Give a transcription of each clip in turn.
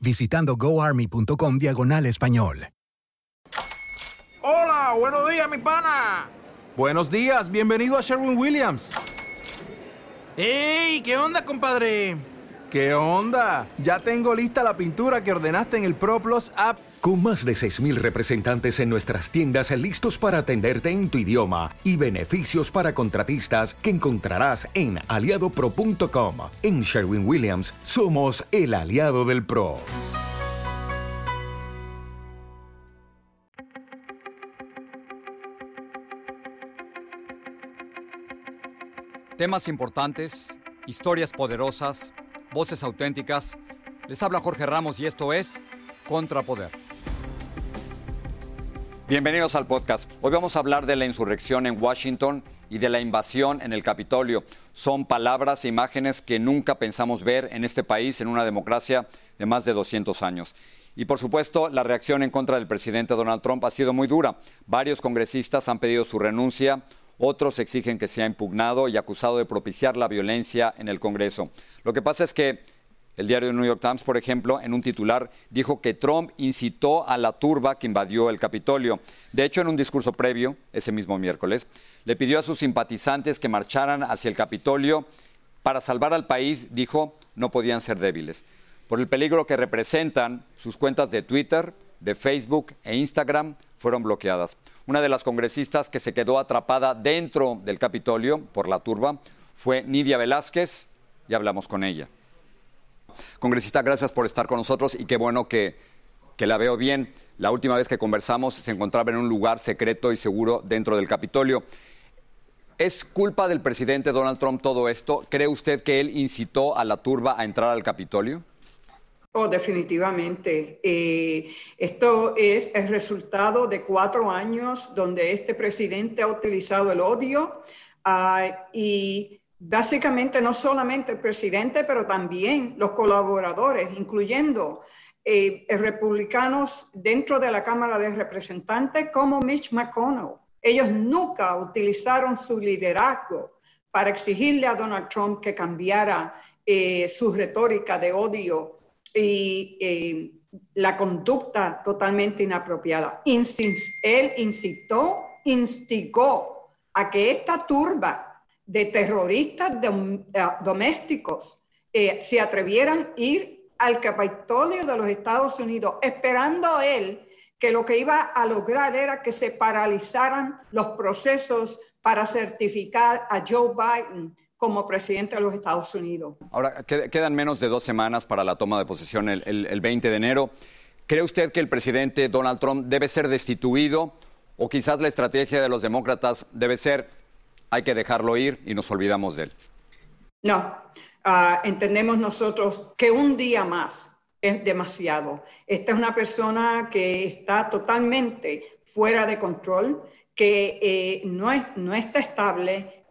visitando goarmy.com diagonal español. Hola, buenos días, mi pana. Buenos días, bienvenido a Sherwin Williams. ¡Ey! ¿Qué onda, compadre? ¿Qué onda? Ya tengo lista la pintura que ordenaste en el ProPlus app. Con más de 6.000 representantes en nuestras tiendas listos para atenderte en tu idioma y beneficios para contratistas que encontrarás en aliadopro.com. En Sherwin Williams somos el aliado del PRO. Temas importantes, historias poderosas, voces auténticas. Les habla Jorge Ramos y esto es Contrapoder. Bienvenidos al podcast. Hoy vamos a hablar de la insurrección en Washington y de la invasión en el Capitolio. Son palabras e imágenes que nunca pensamos ver en este país, en una democracia de más de 200 años. Y por supuesto, la reacción en contra del presidente Donald Trump ha sido muy dura. Varios congresistas han pedido su renuncia, otros exigen que sea impugnado y acusado de propiciar la violencia en el Congreso. Lo que pasa es que el diario New York Times, por ejemplo, en un titular dijo que Trump incitó a la turba que invadió el Capitolio. De hecho, en un discurso previo, ese mismo miércoles, le pidió a sus simpatizantes que marcharan hacia el Capitolio. Para salvar al país, dijo, no podían ser débiles. Por el peligro que representan, sus cuentas de Twitter, de Facebook e Instagram fueron bloqueadas. Una de las congresistas que se quedó atrapada dentro del Capitolio por la turba fue Nidia Velázquez y hablamos con ella. Congresista, gracias por estar con nosotros y qué bueno que, que la veo bien. La última vez que conversamos se encontraba en un lugar secreto y seguro dentro del Capitolio. ¿Es culpa del presidente Donald Trump todo esto? ¿Cree usted que él incitó a la turba a entrar al Capitolio? Oh, definitivamente. Eh, esto es el resultado de cuatro años donde este presidente ha utilizado el odio ah, y básicamente no solamente el presidente, pero también los colaboradores, incluyendo eh, republicanos dentro de la Cámara de Representantes como Mitch McConnell. Ellos nunca utilizaron su liderazgo para exigirle a Donald Trump que cambiara eh, su retórica de odio y eh, la conducta totalmente inapropiada. él incitó, instigó a que esta turba de terroristas eh, domésticos eh, se atrevieran a ir al Capitolio de los Estados Unidos, esperando él que lo que iba a lograr era que se paralizaran los procesos para certificar a Joe Biden como presidente de los Estados Unidos. Ahora, quedan menos de dos semanas para la toma de posesión el, el 20 de enero. ¿Cree usted que el presidente Donald Trump debe ser destituido o quizás la estrategia de los demócratas debe ser hay que dejarlo ir y nos olvidamos de él. No, ah, entendemos nosotros que un día más es demasiado. Esta es una persona que está totalmente fuera de control, que eh, no, es, no está estable.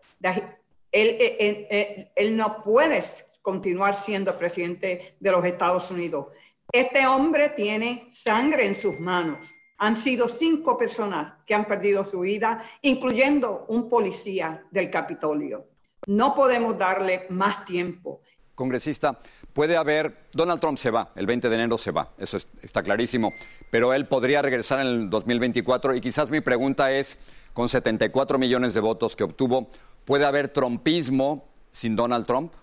Él, él, él no puede continuar siendo presidente de los Estados Unidos. Este hombre tiene sangre en sus manos. Han sido cinco personas que han perdido su vida, incluyendo un policía del Capitolio. No podemos darle más tiempo. Congresista, puede haber, Donald Trump se va, el 20 de enero se va, eso está clarísimo, pero él podría regresar en el 2024 y quizás mi pregunta es, con 74 millones de votos que obtuvo, ¿puede haber trumpismo sin Donald Trump?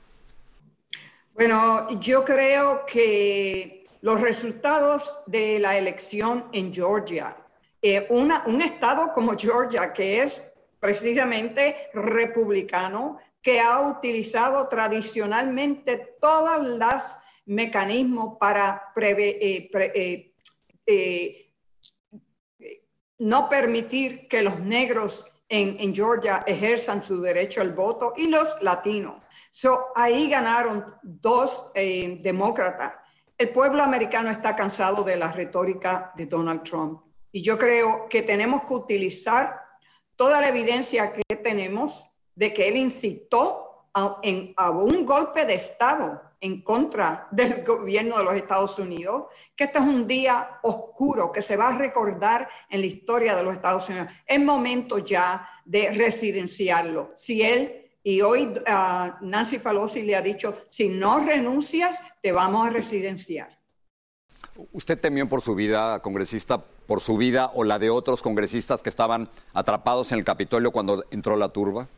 Bueno, yo creo que los resultados de la elección en Georgia. Eh, un estado como Georgia, que es precisamente republicano, que ha utilizado tradicionalmente todos los mecanismos para eh, eh, no permitir que los negros en, Georgia ejerzan su derecho al voto y los latinos. So, ahí ganaron dos eh, demócratas. El pueblo americano está cansado de la retórica de Donald Trump y yo creo que tenemos que utilizar toda la evidencia que tenemos de que él incitó a, un golpe de Estado en contra del gobierno de los Estados Unidos, que este es un día oscuro que se va a recordar en la historia de los Estados Unidos. Es momento ya de residenciarlo. Si él, y hoy ah, Nancy Pelosi le ha dicho, si no renuncias, te vamos a residenciar. ¿Usted temió por su vida, congresista, por su vida o la de otros congresistas que estaban atrapados en el Capitolio cuando entró la turba?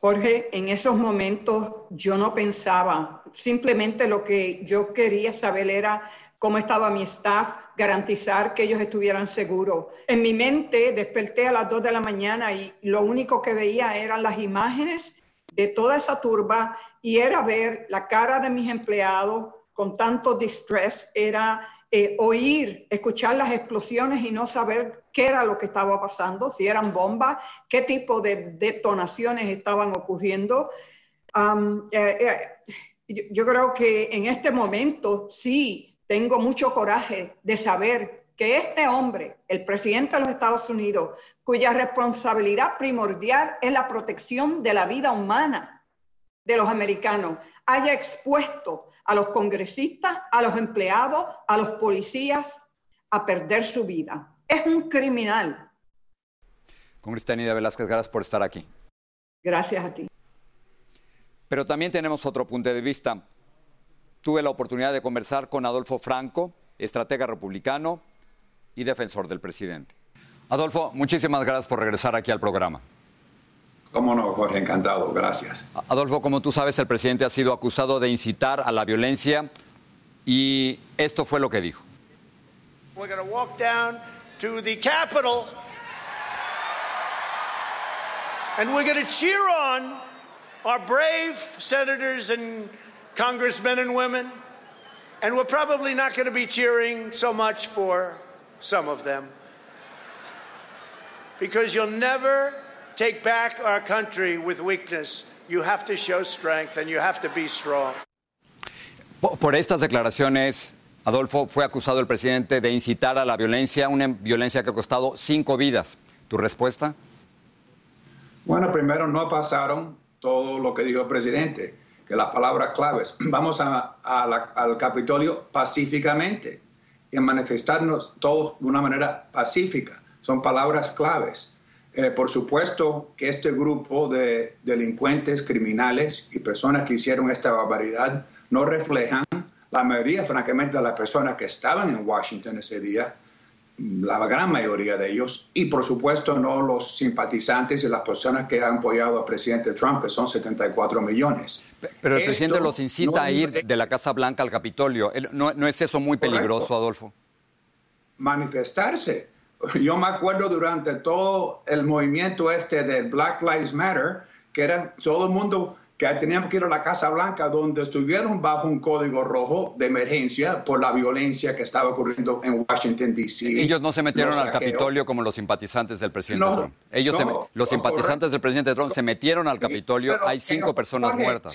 Jorge, en esos momentos yo no pensaba, simplemente lo que yo quería saber era cómo estaba mi staff, garantizar que ellos estuvieran seguros. En mi mente desperté a las 2 de la mañana y lo único que veía eran las imágenes de toda esa turba y era ver la cara de mis empleados con tanto distress, era eh, oír, escuchar las explosiones y no saber qué era lo que estaba pasando, si eran bombas, qué tipo de detonaciones estaban ocurriendo. Eh, eh, yo, creo que en este momento sí tengo mucho coraje de saber que este hombre, el presidente de los Estados Unidos, cuya responsabilidad primordial es la protección de la vida humana de los americanos, haya expuesto a los congresistas, a los empleados, a los policías a perder su vida. Es un criminal. Congresista Nidia Velázquez, gracias por estar aquí. Gracias a ti. Pero también tenemos otro punto de vista. Tuve la oportunidad de conversar con Adolfo Franco, estratega republicano y defensor del presidente. Adolfo, muchísimas gracias por regresar aquí al programa. Cómo no, Jorge, encantado, gracias. Adolfo, como tú sabes, el presidente ha sido acusado de incitar a la violencia y esto fue lo que dijo. We're going to walk down to the Capitol and we're going to cheer on our brave senators and congressmen and women. And we're probably not going to be cheering so much for some of them because you'll never take back our country with weakness, you have to show strength and you have to be strong. Por estas declaraciones, Adolfo, fue acusado el presidente de incitar a la violencia, una violencia que ha costado cinco vidas. ¿Tu respuesta? Bueno, primero no pasaron todo lo que dijo el presidente, que las palabras claves. Vamos a, al Capitolio pacíficamente y a manifestarnos todos de una manera pacífica. Son palabras claves. Eh, por supuesto que este grupo de delincuentes, criminales y personas que hicieron esta barbaridad no reflejan la mayoría, francamente, de las personas que estaban en Washington ese día, la gran mayoría de ellos, y por supuesto no los simpatizantes y las personas que han apoyado al presidente Trump, que son 74 millones. Pero el presidente los incita a ir de la Casa Blanca al Capitolio. ¿No, no es eso muy peligroso, Adolfo? Manifestarse yo me acuerdo durante todo el movimiento este de Black Lives Matter, que era todo el mundo que teníamos que ir a la Casa Blanca, donde estuvieron bajo un código rojo de emergencia por la violencia que estaba ocurriendo en Washington, D.C. Ellos no se metieron al Capitolio como los simpatizantes del presidente Trump. Ellos los simpatizantes del presidente Trump se metieron al Capitolio. Hay cinco personas muertas.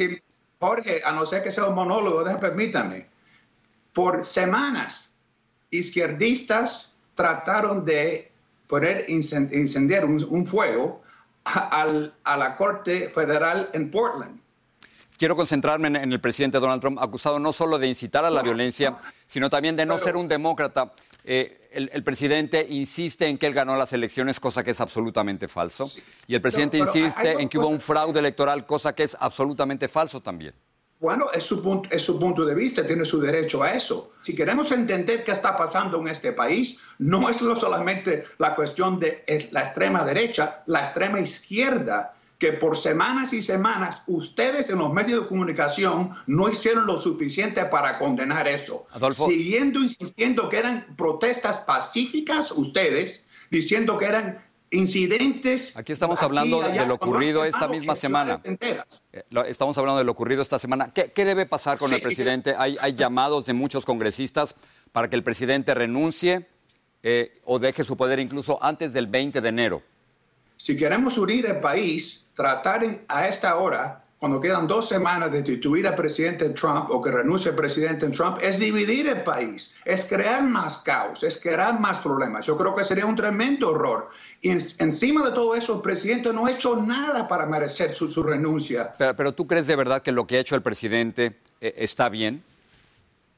Jorge, a no ser que sea un monólogo, permítame. Por semanas, izquierdistas trataron de poner incendiar un, fuego a, la Corte Federal en Portland. Quiero concentrarme en, el presidente Donald Trump, acusado no solo de incitar a la violencia, sino también de no ser un demócrata. Eh, el, presidente insiste en que él ganó las elecciones, cosa que es absolutamente falso. Y el presidente insiste en que hubo un fraude electoral, cosa que es absolutamente falso también. Bueno, es su, punto, es su punto de vista, tiene su derecho a eso. Si queremos entender qué está pasando en este país, no es solamente la cuestión de la extrema derecha, la extrema izquierda, que por semanas y semanas ustedes en los medios de comunicación no hicieron lo suficiente para condenar eso. Siguiendo insistiendo que eran protestas pacíficas ustedes, diciendo que eran incidentes. Aquí estamos hablando de lo ocurrido esta misma semana. Eh, estamos hablando de lo ocurrido esta semana. ¿Qué, debe pasar con el presidente? Hay, hay, llamados de muchos congresistas para que el presidente renuncie eh, o deje su poder incluso antes del 20 de enero. Si queremos unir el país, tratar a esta hora, cuando quedan dos semanas de destituir al presidente Trump o que renuncie el presidente Trump, es dividir el país, es crear más caos, es crear más problemas. Yo creo que sería un tremendo error. Y encima de todo eso, el presidente no ha hecho nada para merecer su, renuncia. Pero, tú crees de verdad que lo que ha hecho el presidente eh, está bien?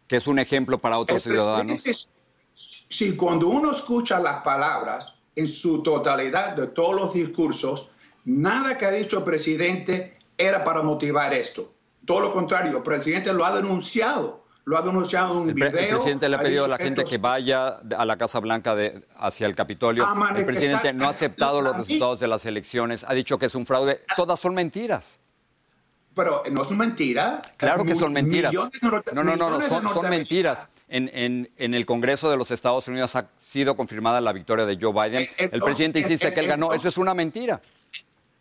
¿Que es un ejemplo para otros ciudadanos? si cuando uno escucha las palabras en su totalidad de todos los discursos, nada que ha dicho el presidente era para motivar esto. Todo lo contrario, el presidente lo ha denunciado. Lo ha denunciado en un video. El presidente le ha pedido a la gente que vaya a la Casa Blanca de, hacia el Capitolio. El presidente no ha aceptado los resultados de las elecciones. Ha dicho que es un fraude. Todas son mentiras. Pero no son mentiras. Claro que son mentiras. No, no, no, no son, son mentiras en, el Congreso de los Estados Unidos ha sido confirmada la victoria de Joe Biden. Eh, el presidente insiste que él ganó. Eso es una mentira.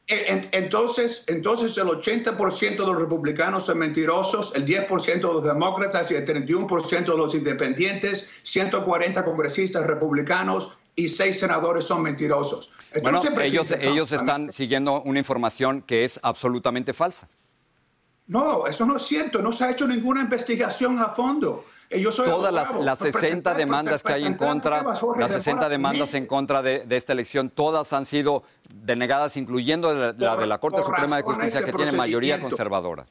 Entonces, entonces el 80% de los republicanos son mentirosos, el 10% de los demócratas y el 31% de los independientes, 140 congresistas republicanos y 6 senadores son mentirosos. bueno, ellos, ellos están siguiendo una información que es absolutamente falsa. No, eso no es cierto. No se ha hecho ninguna investigación a fondo. Eh, Todas las, 60 demandas que hay en contra, las 60 demandas en contra de, esta elección, todas han sido denegadas, incluyendo la, de la Corte Suprema de Justicia, que tiene mayoría conservadora.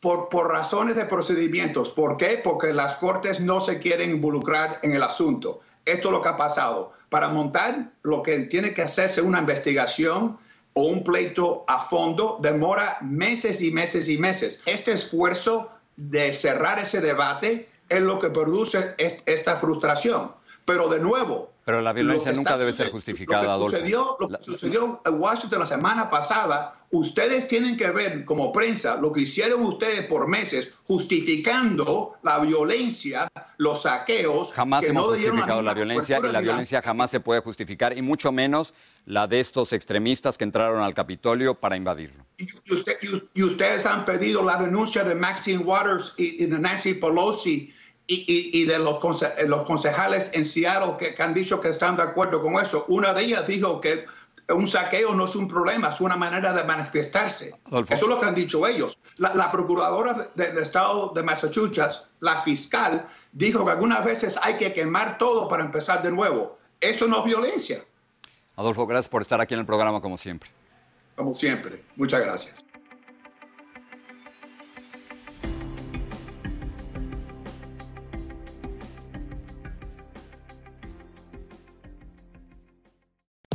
Por, por, razones de procedimientos. ¿Por qué? Porque las Cortes no se quieren involucrar en el asunto. Esto es lo que ha pasado. Para montar lo que tiene que hacerse una investigación o un pleito a fondo demora meses y meses y meses. Este esfuerzo de cerrar ese debate es lo que produce esta frustración. Pero de nuevo... Pero la violencia nunca debe ser justificada, lo que sucedió, Lo que sucedió en Washington la semana pasada, ustedes tienen que ver como prensa lo que hicieron ustedes por meses justificando la violencia, los saqueos. Jamás hemos justificado la violencia y la violencia jamás se puede justificar, y mucho menos la de estos extremistas que entraron al Capitolio para invadirlo. Y, ustedes han pedido la denuncia de Maxine Waters y, de Nancy Pelosi y, de los, los, concejales en Seattle que, han dicho que están de acuerdo con eso. Una de ellas dijo que un saqueo no es un problema, es una manera de manifestarse. Eso es lo que han dicho ellos. La, procuradora del estado de Massachusetts, la fiscal, dijo que algunas veces hay que quemar todo para empezar de nuevo. Eso no es violencia. Adolfo, gracias por estar aquí en el programa como siempre. Como siempre. Muchas gracias.